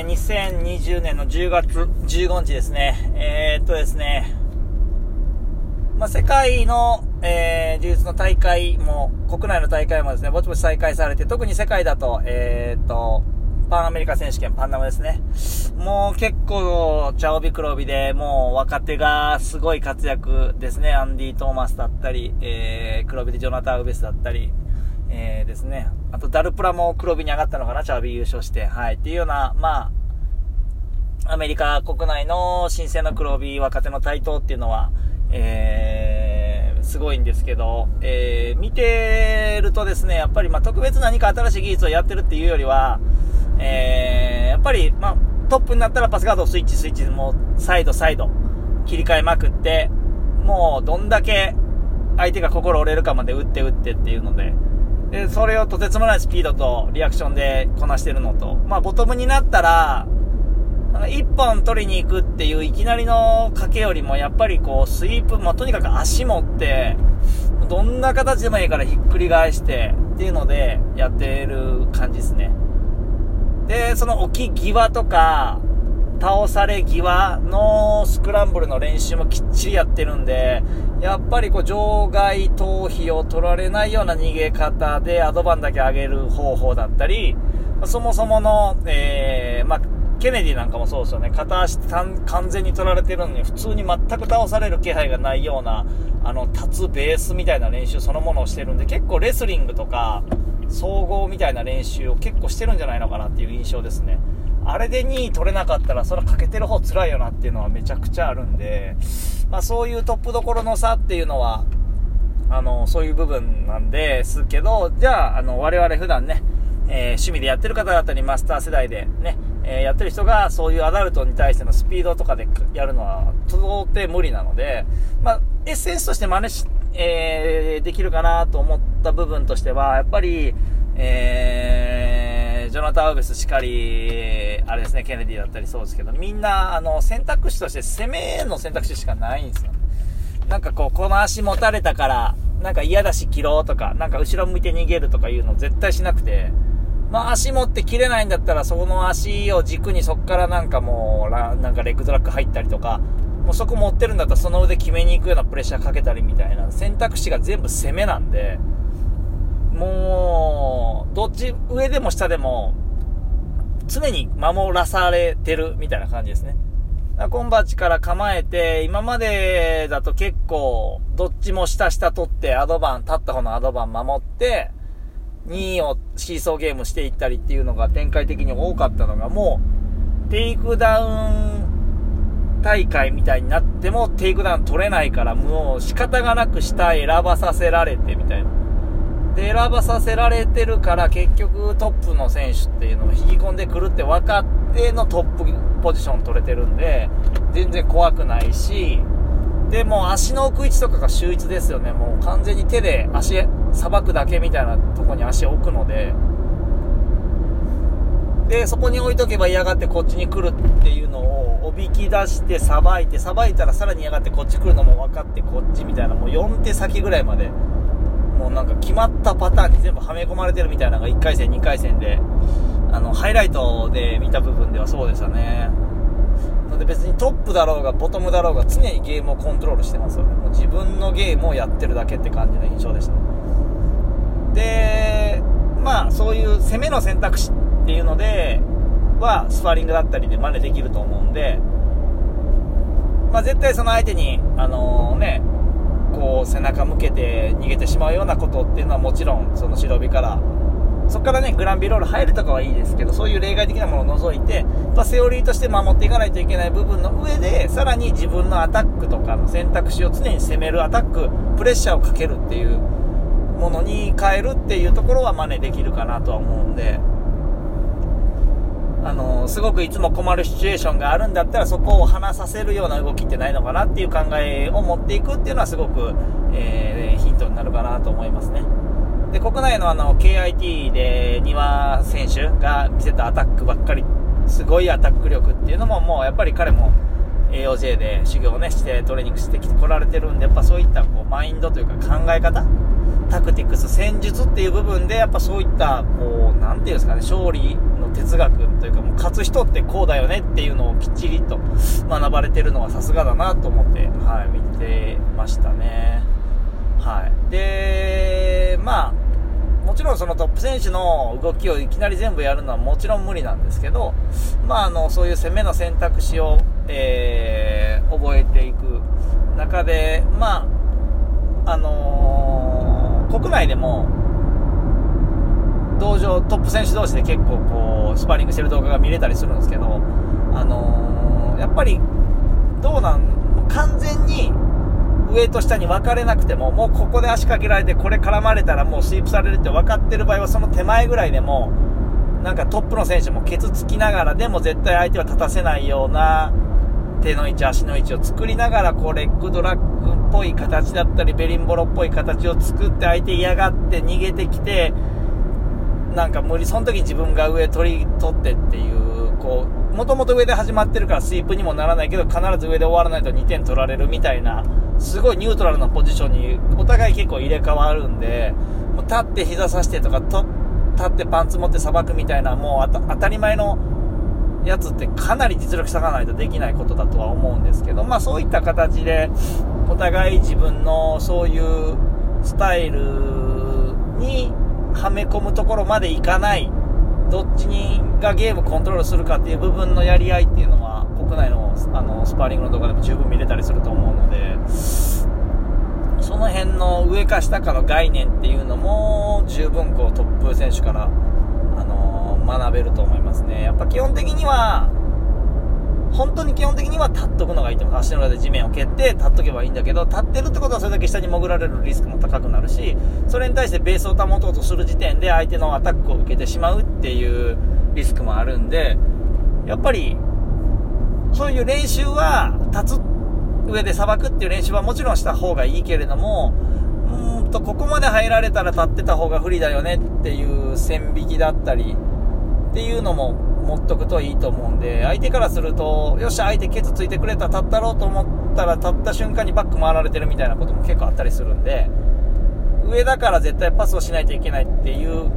えー、2020年の10月15日ですね。えー、っとですね、まあ、世界の、えー、柔術の大会も、国内の大会もですね、ぼちぼち再開されて、特に世界だと、えー、っと、パンアメリカ選手権パンナムですね。もう結構、チャオビクロビで、もう若手がすごい活躍ですね。アンディ・トーマスだったり、えー、黒ビでジョナタン・ウベスだったり、えー、ですね。あと、ダルプラも黒ビに上がったのかな、チャービー優勝して。はい。っていうような、まあ、アメリカ国内の新鮮な黒ビ若手の台頭っていうのは、えー、すごいんですけど、えー、見てるとですね、やっぱり、まあ、特別何か新しい技術をやってるっていうよりは、えー、やっぱり、まあ、トップになったらパスガードスイッチスイッチもう、サイドサイド、切り替えまくって、もう、どんだけ、相手が心折れるかまで打って打ってっていうので、で、それをとてつもないスピードとリアクションでこなしてるのと、まあ、ボトムになったら、一本取りに行くっていういきなりの賭けよりも、やっぱりこう、スイープ、まあ、とにかく足持って、どんな形でもいいからひっくり返して、っていうので、やってる感じですね。で、その置き際とか、倒され際のスクランブルの練習もきっちりやってるんで、やっぱりこう場外逃避を取られないような逃げ方でアドバンだけ上げる方法だったり、そもそもの、えー、まあ、ケネディなんかもそうですよね。片足完全に取られてるのに、普通に全く倒される気配がないような、あの、立つベースみたいな練習そのものをしてるんで、結構レスリングとか、総合みたいな練習を結構してるんじゃないのかなっていう印象ですね。あれで2位取れなかったら、それは欠けてる方辛いよなっていうのはめちゃくちゃあるんで、まあそういうトップどころの差っていうのは、あの、そういう部分なんですけど、じゃあ、あの、我々普段ね、えー、趣味でやってる方だったり、マスター世代でね、えー、やってる人がそういうアダルトに対してのスピードとかでやるのは到底無理なので、まあ、エッセンスとして真似し、えー、できるかなと思った部分としては、やっぱり、えー、ジョナタン・ウベスしかり、あれですね、ケネディだったりそうですけど、みんな、あの、選択肢として攻めの選択肢しかないんですよ。なんかこう、この足持たれたから、なんか嫌だし切ろうとか、なんか後ろ向いて逃げるとかいうの絶対しなくて、まあ足持って切れないんだったら、その足を軸にそっからなんかもう、なんかレッグドラッグ入ったりとか、もうそこ持ってるんだったらその腕決めに行くようなプレッシャーかけたりみたいな選択肢が全部攻めなんで、もう、どっち、上でも下でも、常に守らされてるみたいな感じですね。コンバッチから構えて、今までだと結構、どっちも下下取って、アドバン、立った方のアドバン守って、2位をシーソーゲームしていったりっていうのが展開的に多かったのが、もう、テイクダウン大会みたいになっても、テイクダウン取れないから、もう仕方がなく下選ばさせられてみたいな。で、選ばさせられてるから、結局トップの選手っていうのを引き込んでくるって分かってのトップポジション取れてるんで、全然怖くないし、で、も足の置く位置とかが秀逸ですよね。もう完全に手で足、さばくだけみたいなとこに足を置くので、で、そこに置いとけば嫌がってこっちに来るっていうのをおびき出してさばいて、さばいたらさらに嫌がってこっち来るのも分かってこっちみたいな、もう4手先ぐらいまで、もうなんか決まったパターンに全部はめ込まれてるみたいなのが1回戦、2回戦で、あの、ハイライトで見た部分ではそうでしたね。なので別にトップだろうがボトムだろうが常にゲームをコントロールしてますよね。もう自分のゲームをやってるだけって感じの印象でした。で、まあそういう攻めの選択肢っていうのではスパーリングだったりで真似できると思うんで、まあ絶対その相手に、あのー、ね、こう背中向けて逃げてしまうようなことっていうのはもちろんその白帯からそこからね、グランビロール入るとかはいいですけど、そういう例外的なものを除いて、ま、セオリーとして守っていかないといけない部分の上で、さらに自分のアタックとかの選択肢を常に攻めるアタック、プレッシャーをかけるっていうものに変えるっていうところは真似できるかなとは思うんで、あのすごくいつも困るシチュエーションがあるんだったらそこを離させるような動きってないのかなっていう考えを持っていくっていうのはすごく、えー、ヒントになるかなと思いますね。で、国内のあの、KIT で庭選手が見せたアタックばっかり、すごいアタック力っていうのももうやっぱり彼も AOJ で修行をね、してトレーニングしてきてこられてるんで、やっぱそういったこうマインドというか考え方タクティクス、戦術っていう部分で、やっぱそういった、こう、なんていうんですかね、勝利哲学というかもう勝つ人ってこうだよねっていうのをきっちりと学ばれてるのはさすがだなと思って、はい、見てましたね。はい。で、まあ、もちろんそのトップ選手の動きをいきなり全部やるのはもちろん無理なんですけど、まあ、あのそういう攻めの選択肢を、えー、覚えていく中で、まああのー、国内でも同場トップ選手同士で結構こうスパーリングしてる動画が見れたりするんですけど、あのー、やっぱりどうなん完全に上と下に分かれなくても、もうここで足かけられて、これ絡まれたらもうスイープされるって分かってる場合は、その手前ぐらいでも、なんかトップの選手もケツつきながら、でも絶対相手は立たせないような手の位置、足の位置を作りながら、こう、レッグドラッグっぽい形だったり、ベリンボロっぽい形を作って、相手嫌がって逃げてきて、なんか無理、その時自分が上取り、取ってっていう、こう、もともと上で始まってるからスイープにもならないけど、必ず上で終わらないと2点取られるみたいな、すごいニュートラルなポジションにお互い結構入れ替わるんで、もう立って膝さしてとか、と立ってパンツ持ってさばくみたいな、もう当たり前のやつってかなり実力差がないとできないことだとは思うんですけど、まあそういった形で、お互い自分のそういうスタイルにはめ込むところまでいかない、どっちにがゲームコントロールするかっていう部分のやり合いっていうのは、国内のあのスパーリングの動画でも十分見れたりすると思うので、その辺の上か下かの概念っていうのも十分こうトップ選手から、あのー、学べると思いますね。やっぱ基本的には、本当に基本的には立っとくのがいいと思う。足の裏で地面を蹴って立っとけばいいんだけど、立ってるってことはそれだけ下に潜られるリスクも高くなるし、それに対してベースを保とうとする時点で相手のアタックを受けてしまうっていうリスクもあるんで、やっぱりそういう練習は、立つ上でさばくっていう練習はもちろんした方がいいけれども、うんと、ここまで入られたら立ってた方が不利だよねっていう線引きだったり、っていうのも持っとくといいと思うんで、相手からすると、よし、相手ケツついてくれた、立ったろうと思ったら、立った瞬間にバック回られてるみたいなことも結構あったりするんで、上だから絶対パスをしないといけないっていう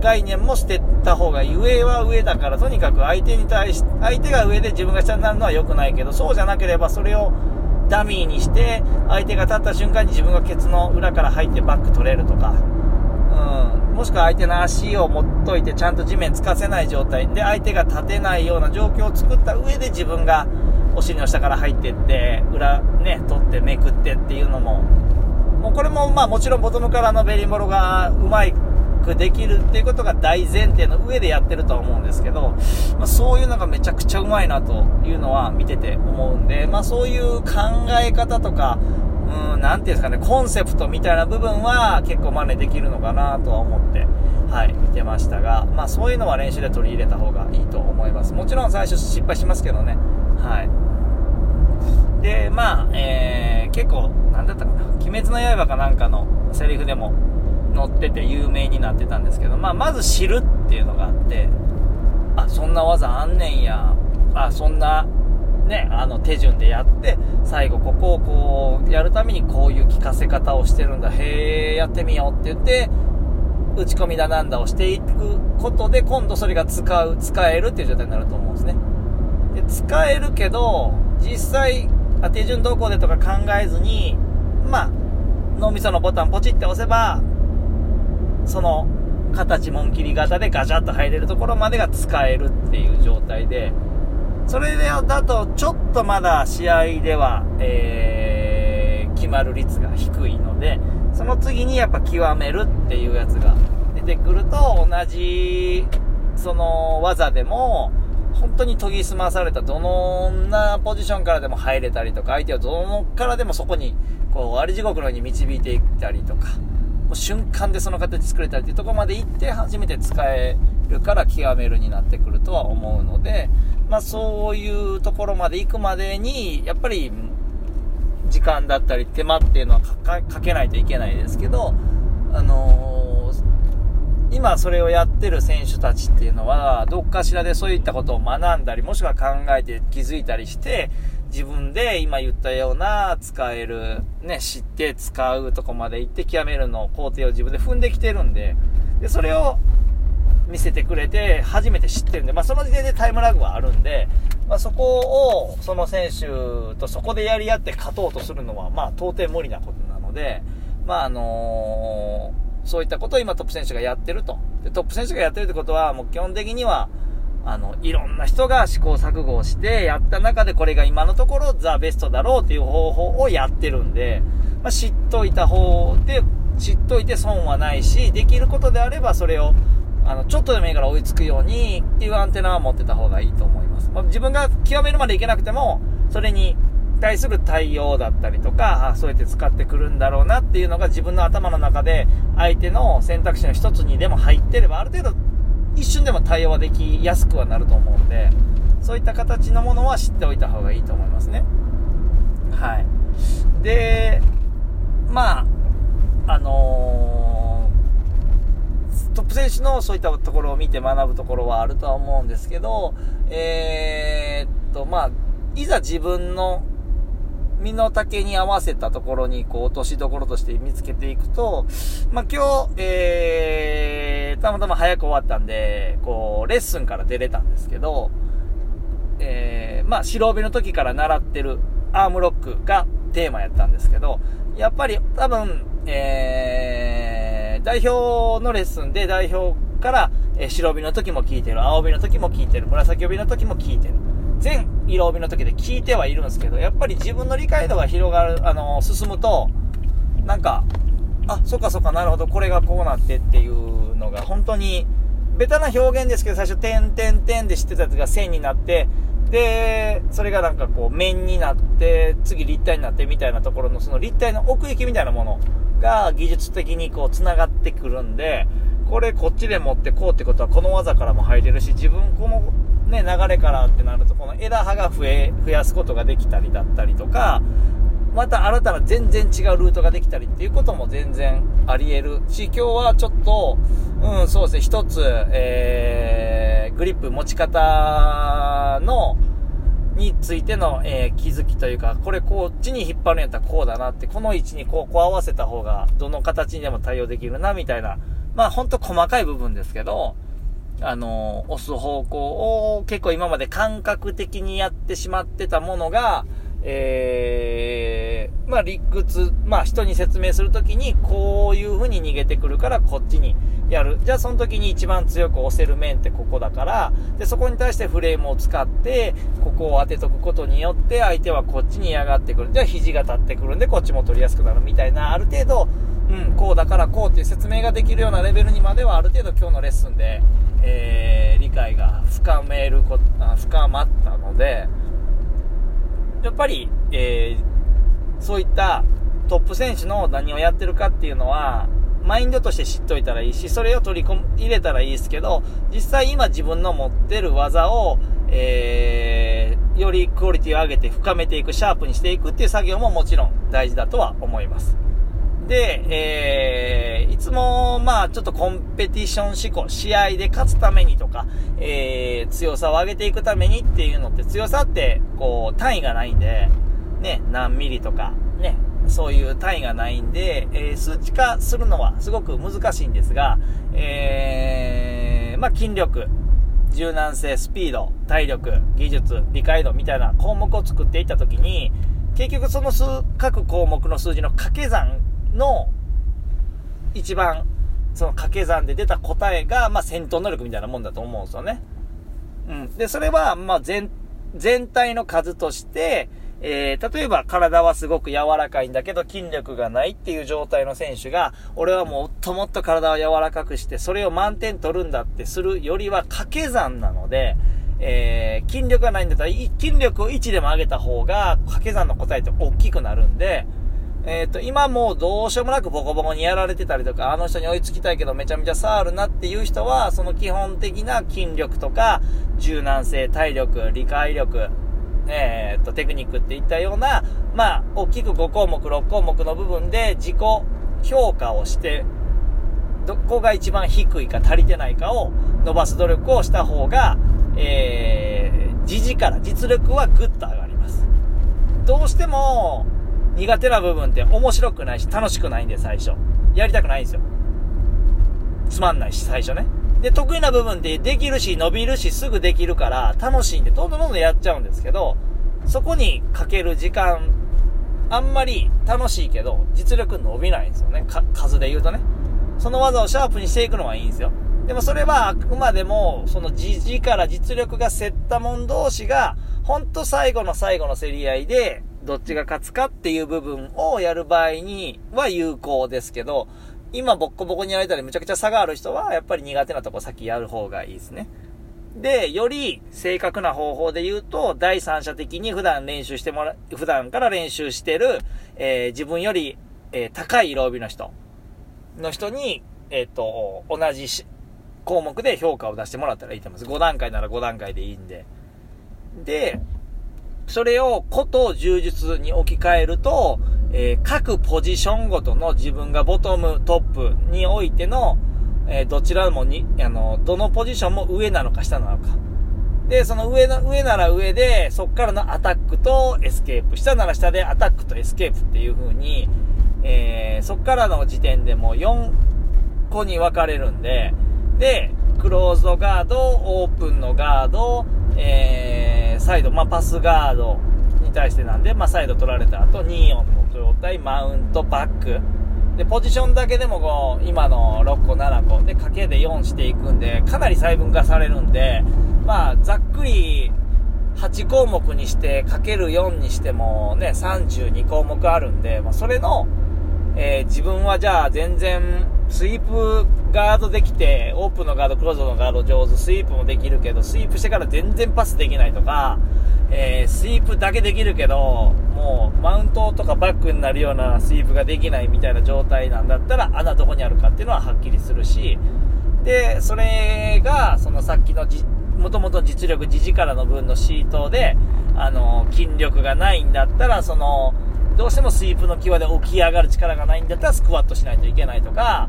概念も捨てた方がいい。上は上だから、とにかく相手に対し、相手が上で自分が下になるのは良くないけど、そうじゃなければそれをダミーにして、相手が立った瞬間に自分がケツの裏から入ってバック取れるとか、うん、もしくは相手の足を持っといてちゃんと地面つかせない状態。で相手が立てないような状況を作った上で自分がお尻の下から入ってって裏ね取ってめくってっていうのも。もうこれもまあもちろんボトムからのベリモロがうまくできるっていうことが大前提の上でやってるとは思うんですけど、まあ、そういうのがめちゃくちゃうまいなというのは見てて思うんで、まあ、そういう考え方とか、うん、なていうんですかね、コンセプトみたいな部分は結構真似できるのかなとは思って、はい、見てましたが、まあそういうのは練習で取り入れた方がいいと思います。もちろん最初失敗しますけどね、はい。で、まあ、えー、結構、なんだったかな、鬼滅の刃かなんかのセリフでも、載ってて有名になってたんですけど、まあ、まず知るっていうのがあって、あ、そんな技あんねんや、あ、そんな、ね、あの手順でやって、最後ここをこう、やるためにこういう聞かせ方をしてるんだ、へえ、やってみようって言って、打ち込みだなんだをしていくことで、今度それが使う、使えるっていう状態になると思うんですね。で、使えるけど、実際、あ手順どこでとか考えずに、まあ、脳みそのボタンポチって押せば、その形紋切り型でガチャッと入れるところまでが使えるっていう状態で、それでだとちょっとまだ試合では、えー、決まる率が低いので、その次にやっぱ極めるっていうやつが出てくると、同じ、その技でも、本当に研ぎ澄まされたどのなポジションからでも入れたりとか、相手をどのからでもそこに、こう、あり地獄のように導いていったりとか、もう瞬間でその形作れたりっていうとこまで行って初めて使えるから極めるになってくるとは思うので、まあそういうところまで行くまでに、やっぱり時間だったり手間っていうのはかけないといけないですけど、あのー、今それをやってる選手たちっていうのは、どっかしらでそういったことを学んだり、もしくは考えて気づいたりして、自分で今言ったような使える、ね、知って使うとこまで行って極めるの工程を自分で踏んできてるんで、で、それを見せてくれて、初めて知ってるんで、まあ、その時点でタイムラグはあるんで、まあ、そこを、その選手とそこでやり合って勝とうとするのは、まあ、到底無理なことなので、まあ、あのー、そういったことを今トップ選手がやってると。で、トップ選手がやってるってことは、もう基本的には、あの、いろんな人が試行錯誤をしてやった中でこれが今のところザ・ベストだろうっていう方法をやってるんで、まあ、知っといた方で、知っといて損はないし、できることであればそれを、あの、ちょっとでもいいから追いつくようにっていうアンテナは持ってた方がいいと思います。まあ、自分が極めるまでいけなくても、それに対する対応だったりとか、あそうやって使ってくるんだろうなっていうのが自分の頭の中で相手の選択肢の一つにでも入ってれば、ある程度一瞬でも対応はできやすくはなると思うんで、そういった形のものは知っておいた方がいいと思いますね。はい。で、まあ、あのー、トップ選手のそういったところを見て学ぶところはあるとは思うんですけど、えー、っと、まあ、いざ自分の身の丈に合わせたところに、こう、落としどころとして見つけていくと、まあ、今日、えー、たまたま早く終わったんで、こう、レッスンから出れたんですけど、えー、まあ、白帯の時から習ってるアームロックがテーマやったんですけど、やっぱり多分、えー、代表のレッスンで代表から、え、白帯の時も聞いてる、青帯の時も聞いてる、紫帯の時も聞いてる。全色帯の時で聞いてはいるんですけど、やっぱり自分の理解度が広がる、あの、進むと、なんか、あ、そっかそっか、なるほど、これがこうなってっていうのが、本当に、ベタな表現ですけど、最初、点点点で知ってたやつが線になって、で、それがなんかこう、面になって、次立体になってみたいなところの、その立体の奥行きみたいなものが技術的にこう、繋がってくるんで、これこっちで持ってこうってことは、この技からも入れるし、自分このね、流れからってなると、この枝葉が増え、増やすことができたりだったりとか、また新たな全然違うルートができたりっていうことも全然あり得るし、今日はちょっと、うん、そうですね、一つ、えー、グリップ持ち方の、についての、えー、気づきというか、これこっちに引っ張るんやったらこうだなって、この位置にこう、こう合わせた方が、どの形にでも対応できるな、みたいな、まあほんと細かい部分ですけど、あの、押す方向を結構今まで感覚的にやってしまってたものが、えー、まあ理屈、まあ人に説明するときにこういう風に逃げてくるからこっちにやる。じゃあその時に一番強く押せる面ってここだから、で、そこに対してフレームを使って、ここを当てとくことによって相手はこっちに嫌がってくる。じゃあ肘が立ってくるんでこっちも取りやすくなるみたいな、ある程度、うん、こうだからこうっていう説明ができるようなレベルにまではある程度今日のレッスンで、えー、理解が深めるこ深まったので、やっぱり、えー、そういったトップ選手の何をやってるかっていうのは、マインドとして知っといたらいいし、それを取り込、入れたらいいですけど、実際今自分の持ってる技を、えー、よりクオリティを上げて深めていく、シャープにしていくっていう作業ももちろん大事だとは思います。で、えー、いつも、まあ、ちょっとコンペティション思考、試合で勝つためにとか、えー、強さを上げていくためにっていうのって、強さって、こう、単位がないんで、ね、何ミリとか、ね、そういう単位がないんで、えー、数値化するのはすごく難しいんですが、えー、まあ、筋力、柔軟性、スピード、体力、技術、理解度みたいな項目を作っていったときに、結局その数、各項目の数字の掛け算の一番その掛け算で出た答えが、まあ、戦闘能力みたいなもんだと思うんですよね。うん。で、それは、まあ、全、全体の数として、えー、例えば体はすごく柔らかいんだけど筋力がないっていう状態の選手が、俺はもっともっと体を柔らかくして、それを満点取るんだってするよりは掛け算なので、えー、筋力がないんだったら、筋力を1でも上げた方が、掛け算の答えって大きくなるんで、えっ、ー、と、今もうどうしようもなくボコボコにやられてたりとか、あの人に追いつきたいけどめちゃめちゃ触るなっていう人は、その基本的な筋力とか、柔軟性、体力、理解力、えっ、ー、と、テクニックっていったような、まあ、大きく5項目、6項目の部分で自己評価をして、どこが一番低いか足りてないかを伸ばす努力をした方が、えー、時力、実力はぐっと上がります。どうしても、苦手な部分って面白くないし楽しくないんで最初。やりたくないんですよ。つまんないし、最初ね。で、得意な部分でできるし、伸びるし、すぐできるから、楽しいんで、どんどんどんどんやっちゃうんですけど、そこにかける時間、あんまり楽しいけど、実力伸びないんですよね。数で言うとね。その技をシャープにしていくのはいいんですよ。でもそれはあくまでも、その字から実力が競った者同士が、ほんと最後の最後の競り合いで、どっちが勝つかっていう部分をやる場合には有効ですけど、今ボッコボコにやられたりむちゃくちゃ差がある人は、やっぱり苦手なとこ先やる方がいいですね。で、より正確な方法で言うと、第三者的に普段練習してもら、普段から練習してる、えー、自分より、えー、高い色帯の人の人に、えっ、ー、と、同じ項目で評価を出してもらったらいいと思います。5段階なら5段階でいいんで。で、それをこと柔術に置き換えると、えー、各ポジションごとの自分がボトム、トップにおいての、えー、どちらもに、あの、どのポジションも上なのか下なのか。で、その上の、上なら上で、そっからのアタックとエスケープ。下なら下でアタックとエスケープっていう風に、えー、そっからの時点でもう4個に分かれるんで、で、クローズドガード、オープンのガード、えー、サイド、まあ、パスガードに対してなんで、まあ、サイド取られた後、2、4の状態、マウント、バック。で、ポジションだけでもこう、今の6個、7個、で、掛けで4していくんで、かなり細分化されるんで、まあ、ざっくり、8項目にして、かける4にしてもね、32項目あるんで、まあ、それの、えー、自分はじゃあ全然、スイープガードできて、オープンのガード、クローズのガード上手、スイープもできるけど、スイープしてから全然パスできないとか、えー、スイープだけできるけど、もうマウントとかバックになるようなスイープができないみたいな状態なんだったら、穴どこにあるかっていうのははっきりするし、で、それが、そのさっきのじもともと実力、地力の分のシートで、あの、筋力がないんだったら、その、どうしてもスイープの際で起き上がる力がないんだったらスクワットしないといけないとか、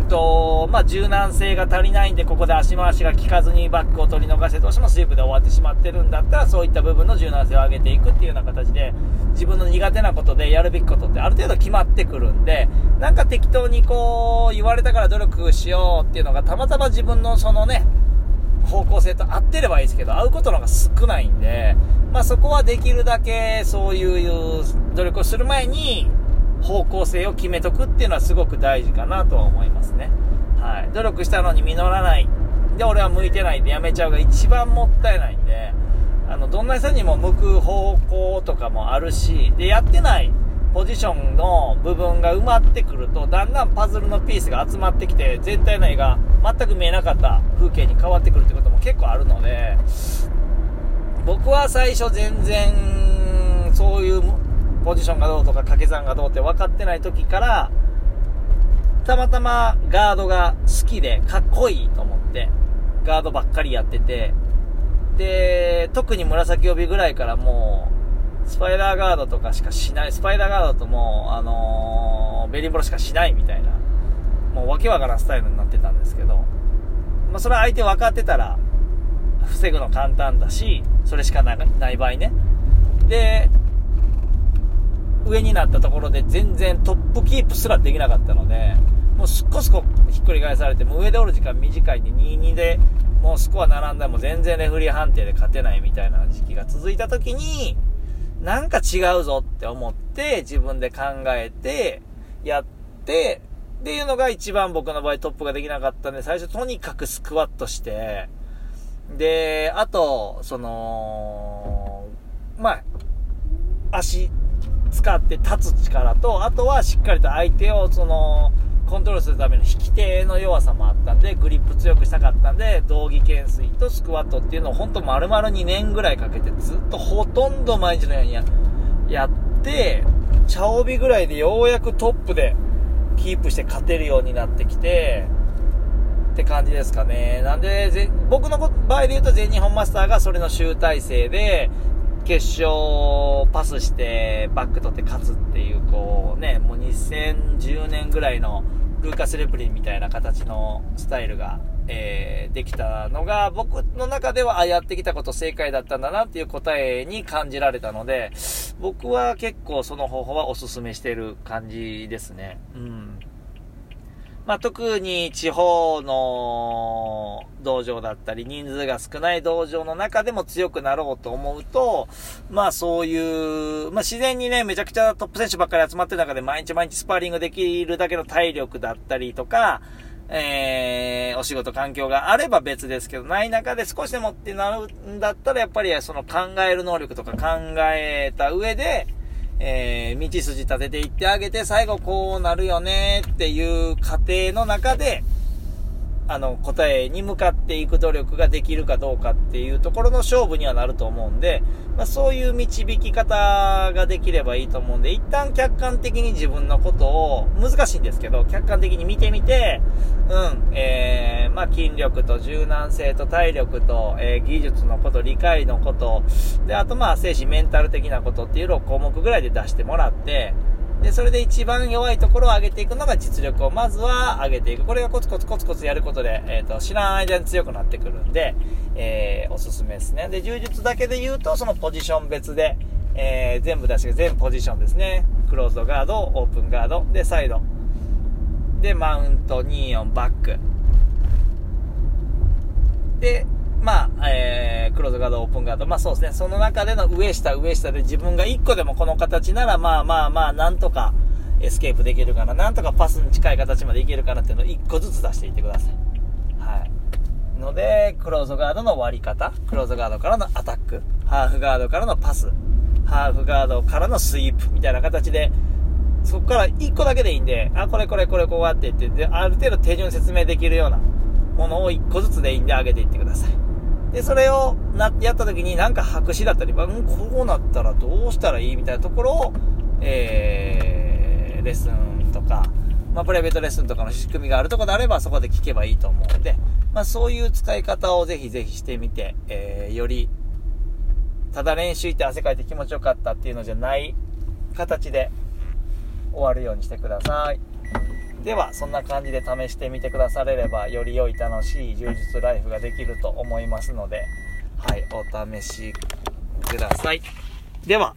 うんと、まあ、柔軟性が足りないんで、ここで足回しが効かずにバックを取り逃して、どうしてもスイープで終わってしまってるんだったら、そういった部分の柔軟性を上げていくっていうような形で、自分の苦手なことでやるべきことってある程度決まってくるんで、なんか適当にこう、言われたから努力しようっていうのが、たまたま自分のそのね、方向性と合ってればいいですけど、合うことの方が少ないんで、まあそこはできるだけそういう努力をする前に方向性を決めとくっていうのはすごく大事かなとは思いますね。はい。努力したのに実らない。で、俺は向いてないんでやめちゃうが一番もったいないんで、あの、どんな人にも向く方向とかもあるし、で、やってないポジションの部分が埋まってくると、だんだんパズルのピースが集まってきて、全体の絵が全く見えなかった風景に変わってくるってことも結構あるので、僕は最初全然、そういうポジションがどうとか掛け算がどうって分かってない時から、たまたまガードが好きでかっこいいと思って、ガードばっかりやってて、で、特に紫帯ぐらいからもう、スパイダーガードとかしかしない、スパイダーガードともう、あのー、ベリーボロしかしないみたいな、もうわけわからんスタイルになってたんですけど、まあ、それは相手分かってたら、防ぐの簡単だし、それしかない場合ね。で、上になったところで全然トップキープすらできなかったので、もうすっこすこひっくり返されて、もう上でおる時間短いんで2-2で、もうスコア並んだらもう全然レフリー判定で勝てないみたいな時期が続いた時に、なんか違うぞって思って、自分で考えて、やって、っていうのが一番僕の場合トップができなかったんで、最初とにかくスクワットして、で、あと、その、まあ、足使って立つ力と、あとはしっかりと相手を、その、コントロールするための引き手の弱さもあったんで、グリップ強くしたかったんで、道着懸垂とスクワットっていうのを本当丸々2年ぐらいかけてずっとほとんど毎日のようにややって、茶帯ぐらいでようやくトップでキープして勝てるようになってきて、って感じですかね。なんで、僕の場合で言うと全日本マスターがそれの集大成で、決勝パスしてバック取って勝つっていう、こうね、もう2010年ぐらいのルーカス・レプリンみたいな形のスタイルが、えー、できたのが、僕の中では、あ、やってきたこと正解だったんだなっていう答えに感じられたので、僕は結構その方法はお勧めしてる感じですね。うん。まあ、特に地方の道場だったり、人数が少ない道場の中でも強くなろうと思うと、まあそういう、まあ自然にね、めちゃくちゃトップ選手ばっかり集まってる中で毎日毎日スパーリングできるだけの体力だったりとか、えー、お仕事環境があれば別ですけど、ない中で少しでもってなるんだったら、やっぱりその考える能力とか考えた上で、えー、道筋立てていってあげて、最後こうなるよねっていう過程の中で、あの、答えに向かっていく努力ができるかどうかっていうところの勝負にはなると思うんで、まあ、そういう導き方ができればいいと思うんで、一旦客観的に自分のことを、難しいんですけど、客観的に見てみて、うん、えー、まあ、筋力と柔軟性と体力と、えー、技術のこと、理解のこと、で、あとまあ、精神、メンタル的なことっていうのを項目ぐらいで出してもらって、で、それで一番弱いところを上げていくのが実力をまずは上げていく。これがコツコツコツコツやることで、えっ、ー、と、知らん間に強くなってくるんで、えー、おすすめですね。で、柔術だけで言うと、そのポジション別で、えー、全部出して全ポジションですね。クローズドガード、オープンガード、で、サイド。で、マウント、24、バック。で、まあ、えー、クローズガード、オープンガード。まあそうですね。その中での上下、上下で自分が1個でもこの形なら、まあまあまあ、なんとかエスケープできるかな。なんとかパスに近い形までいけるかなっていうのを1個ずつ出していってください。はい。ので、クローズガードの割り方、クローズガードからのアタック、ハーフガードからのパス、ハーフガードからのスイープみたいな形で、そこから1個だけでいいんで、あ、これこれこれこうやって言って、で、ある程度手順説明できるようなものを1個ずつでいいんで上げていってください。で、それをな、やった時になんか白紙だったり、うん、こうなったらどうしたらいい？みたいなところを、えー、レッスンとか、まあ、プライベートレッスンとかの仕組みがあるとこであれば、そこで聞けばいいと思うんで、まあ、そういう使い方をぜひぜひしてみて、えー、より、ただ練習行って汗かいて気持ちよかったっていうのじゃない形で終わるようにしてください。では、そんな感じで試してみてくだされれば、より良い楽しい充実ライフができると思いますので、はい、お試しください。では、